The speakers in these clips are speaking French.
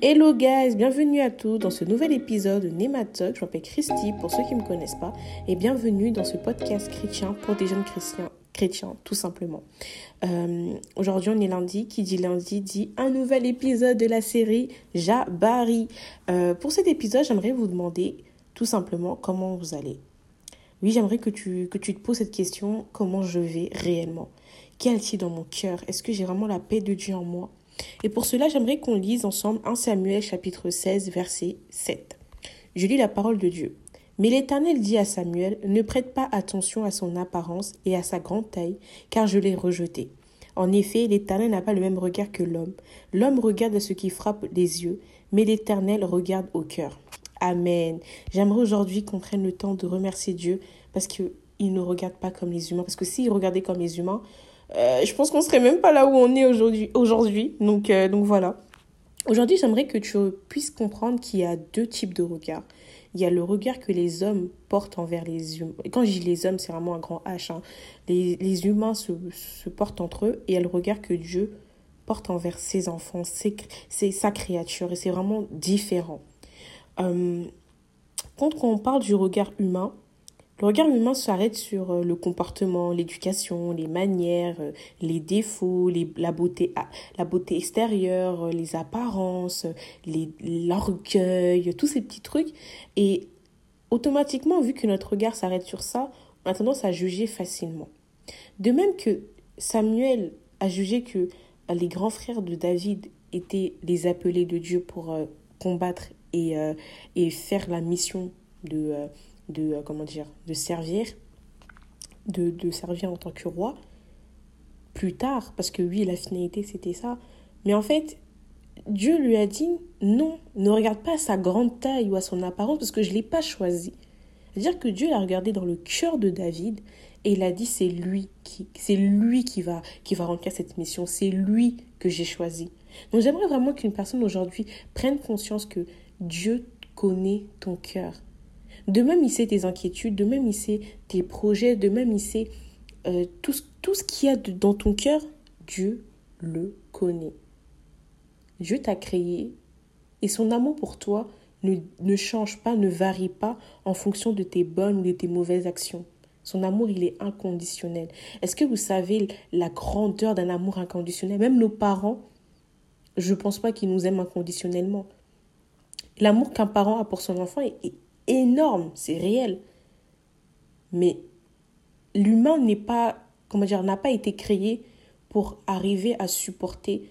Hello guys, bienvenue à tous dans ce nouvel épisode de Nématok. Je m'appelle Christy pour ceux qui ne me connaissent pas et bienvenue dans ce podcast chrétien pour des jeunes chrétiens, chrétiens tout simplement. Euh, Aujourd'hui on est lundi, qui dit lundi dit un nouvel épisode de la série Jabari. Euh, pour cet épisode j'aimerais vous demander tout simplement comment vous allez. Oui j'aimerais que tu, que tu te poses cette question, comment je vais réellement? Quel est dans mon cœur? Est-ce que j'ai vraiment la paix de Dieu en moi? Et pour cela, j'aimerais qu'on lise ensemble 1 Samuel chapitre 16 verset 7. Je lis la parole de Dieu. Mais l'Éternel dit à Samuel, ne prête pas attention à son apparence et à sa grande taille, car je l'ai rejeté. En effet, l'Éternel n'a pas le même regard que l'homme. L'homme regarde à ce qui frappe les yeux, mais l'Éternel regarde au cœur. Amen. J'aimerais aujourd'hui qu'on prenne le temps de remercier Dieu parce qu'il ne regarde pas comme les humains. Parce que s'il regardait comme les humains, euh, je pense qu'on serait même pas là où on est aujourd'hui. aujourd'hui. Donc, euh, donc voilà. Aujourd'hui, j'aimerais que tu puisses comprendre qu'il y a deux types de regards. Il y a le regard que les hommes portent envers les humains. Quand je dis les hommes, c'est vraiment un grand H. Hein. Les, les, humains se, se, portent entre eux et il y a le regard que Dieu porte envers ses enfants, ses, ses sa créature. Et c'est vraiment différent. Euh, quand on parle du regard humain, le regard humain s'arrête sur euh, le comportement, l'éducation, les manières, euh, les défauts, la, beauté, extérieure, euh, les apparences, l'orgueil, tous ces petits trucs. Et automatiquement, vu que notre regard s'arrête sur ça, on a tendance à juger facilement. De même que Samuel a jugé que les grands frères de David étaient les appelés de Dieu pour combattre et faire la mission de de euh, comment dire de servir de, de servir en tant que roi plus tard parce que oui la finalité c'était ça. Mais en fait Dieu lui a dit non ne regarde pas sa grande taille ou à son apparence parce que je l'ai pas choisi. C'est-à-dire que Dieu l'a regardé dans le cœur de David et il a dit c'est lui qui c'est lui qui va qui va remplir cette mission. C'est lui que j'ai choisi. Donc j'aimerais vraiment qu'une personne aujourd'hui prenne conscience que Dieu connaît ton cœur de même, il sait tes inquiétudes, de même, il sait tes projets, de même, il sait euh, tout, tout ce qu'il y a dans ton cœur. Dieu le connaît. Dieu t'a créé et son amour pour toi ne, ne change pas, ne varie pas en fonction de tes bonnes ou de tes mauvaises actions. Son amour, il est inconditionnel. Est-ce que vous savez la grandeur d'un amour inconditionnel? Même nos parents, je ne pense pas qu'ils nous aiment inconditionnellement. L'amour qu'un parent a pour son enfant est, énorme, c'est réel. Mais l'humain n'est pas, comment dire, n'a pas été créé pour arriver à supporter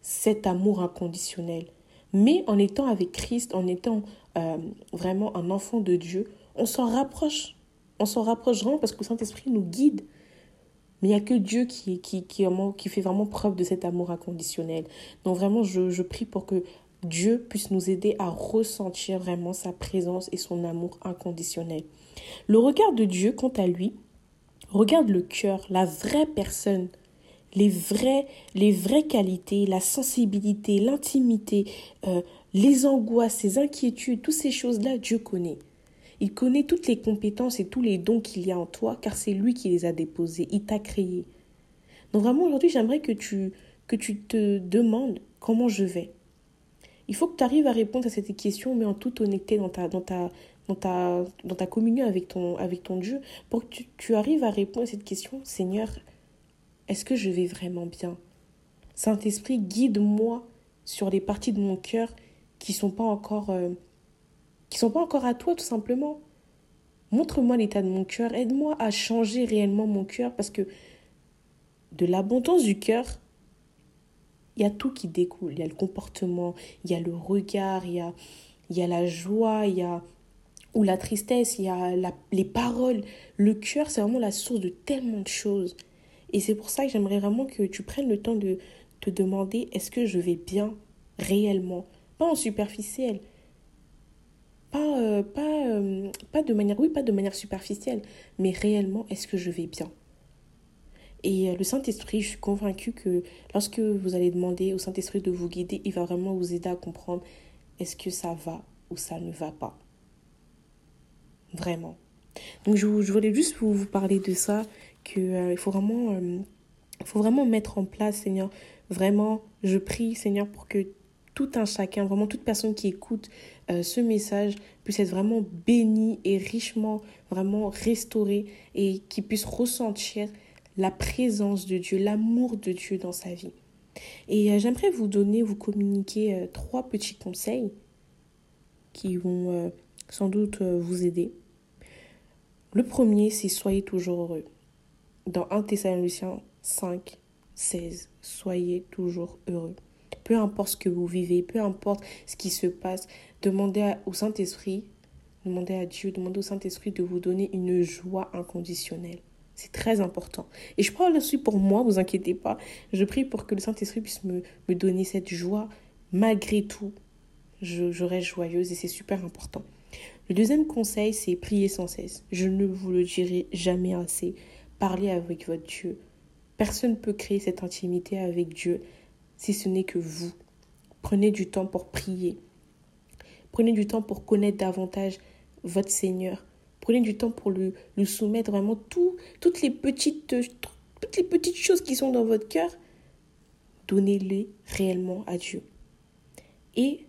cet amour inconditionnel. Mais en étant avec Christ, en étant euh, vraiment un enfant de Dieu, on s'en rapproche. On s'en rapproche vraiment parce que le Saint-Esprit nous guide. Mais il n'y a que Dieu qui, qui, qui, qui, fait vraiment preuve de cet amour inconditionnel. Donc vraiment, je, je prie pour que Dieu puisse nous aider à ressentir vraiment sa présence et son amour inconditionnel. Le regard de Dieu, quant à lui, regarde le cœur, la vraie personne, les vraies, les vraies qualités, la sensibilité, l'intimité, euh, les angoisses, les inquiétudes, toutes ces choses-là, Dieu connaît. Il connaît toutes les compétences et tous les dons qu'il y a en toi, car c'est lui qui les a déposés, il t'a créé. Donc vraiment aujourd'hui, j'aimerais que tu, que tu te demandes comment je vais. Il faut que tu arrives à répondre à cette question, mais en toute honnêteté dans ta, dans ta, dans ta, dans ta communion avec ton, avec ton Dieu, pour que tu, arrives à répondre à cette question, Seigneur, est-ce que je vais vraiment bien? Saint-Esprit, guide-moi sur les parties de mon cœur qui sont pas encore euh, qui sont pas encore à toi tout simplement. Montre-moi l'état de mon cœur, aide-moi à changer réellement mon cœur parce que de l'abondance du cœur, il y a tout qui découle. Il y a le comportement, il y a le regard, il y a, la joie, il y a ou la tristesse, il y a les paroles. Le cœur, c'est vraiment la source de tellement de choses. Et c'est pour ça que j'aimerais vraiment que tu prennes le temps de te demander est-ce que je vais bien réellement? Pas en superficiel. Pas, euh, euh, pas de manière, oui, pas de manière superficielle, mais réellement, est-ce que je vais bien? Et euh, le Saint-Esprit, je suis convaincue que lorsque vous allez demander au Saint-Esprit de vous guider, il va vraiment vous aider à comprendre est-ce que ça va ou ça ne va pas. Vraiment. Donc je, voulais juste vous, parler de ça, qu'il euh, faut, vraiment, euh, faut mettre en place, Seigneur. Vraiment, je prie, Seigneur, pour que tout un chacun, vraiment toute personne qui écoute ce message puisse être vraiment bénie et richement, vraiment restaurée et qui puisse ressentir la présence de Dieu, l'amour de Dieu dans sa vie. Et euh, j'aimerais vous donner, vous communiquer euh, trois petits conseils qui vont sans doute vous aider. Le premier, c'est soyez toujours heureux. Dans 1 Thessaloniciens 5, 16, soyez toujours heureux. Peu importe ce que vous vivez, peu importe ce qui se passe, demandez au Saint-Esprit, demandez à Dieu, demandez au Saint-Esprit de vous donner une joie inconditionnelle. C'est très important. Et je parle aussi pour moi, vous inquiétez pas. Je prie pour que le Saint-Esprit puisse me, me donner cette joie malgré tout. Je, je reste joyeuse et c'est super important. Le deuxième conseil, c'est prier sans cesse. Je ne vous le dirai jamais assez. Parlez avec votre Dieu. Personne ne peut créer cette intimité avec Dieu si ce n'est que vous. Prenez du temps pour prier. Prenez du temps pour connaître davantage votre Seigneur. Prenez du temps pour lui, soumettre vraiment tout, toutes, les petites, toutes les petites choses qui sont dans votre cœur. Donnez-les réellement à Dieu. Et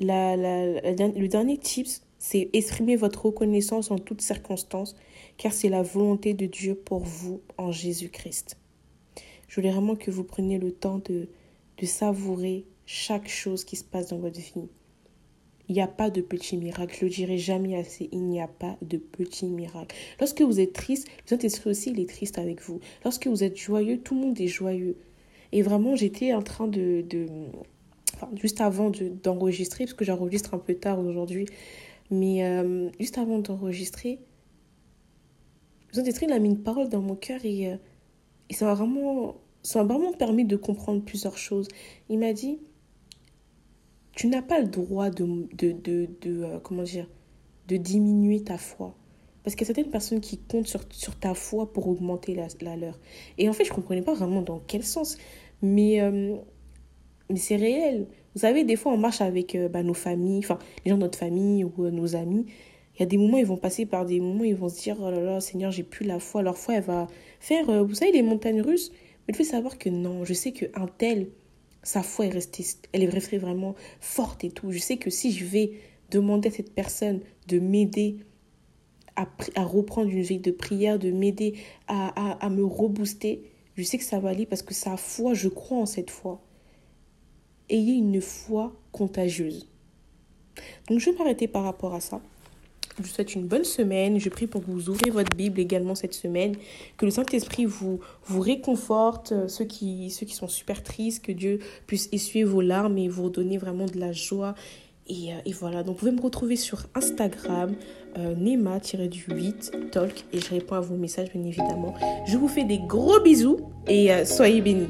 la, le dernier tips, c'est exprimer votre reconnaissance en toutes circonstances, car c'est la volonté de Dieu pour vous en Jésus-Christ. Je voulais vraiment que vous preniez le temps de, de savourer chaque chose qui se passe dans votre vie. Il n'y a pas de petit miracle. Je le dirai jamais assez. Il n'y a pas de petit miracle. Lorsque vous êtes triste, le Saint-Esprit aussi, il est triste avec vous. Lorsque vous êtes joyeux, tout le monde est joyeux. Et vraiment, j'étais en train de. juste avant d'enregistrer, parce que j'enregistre un peu tard aujourd'hui, mais euh, juste avant d'enregistrer, le Saint-Esprit, il a mis une parole dans mon cœur et, euh, ça m'a vraiment, vraiment permis de comprendre plusieurs choses. Il m'a dit, tu n'as pas le droit de, de, de, euh, comment dire, de diminuer ta foi. Parce qu'il y a certaines personnes qui comptent sur, sur ta foi pour augmenter la, la, leur. Et en fait, je ne comprenais pas vraiment dans quel sens. Mais, mais c'est réel. Vous savez, des fois, on marche avec euh, bah, nos familles, enfin, les gens de notre famille ou euh, nos amis. Il y a des moments, ils vont passer par des moments, ils vont se dire, oh là là, Seigneur, j'ai plus la foi. Leur foi, elle va faire, euh, vous savez, les montagnes russes. Mais il faut savoir que non, je sais qu'un tel, sa foi est restée, elle est restée vraiment forte et tout. Je sais que si je vais demander à cette personne de m'aider à, reprendre une vie de prière, de m'aider à, à, à me rebooster, je sais que ça va aller parce que sa foi, je crois en cette foi ayez une foi contagieuse. Donc je vais m'arrêter par rapport à ça. Je vous souhaite une bonne semaine. Je prie pour que vous ouvrez votre Bible également cette semaine. Que le Saint-Esprit vous, réconforte. Euh, ceux qui, sont super tristes, que Dieu puisse essuyer vos larmes et vous redonner vraiment de la joie. Et, euh, voilà, donc vous pouvez me retrouver sur Instagram, euh, Nema-du8 Talk, et je réponds à vos messages bien évidemment. Je vous fais des gros bisous et soyez bénis.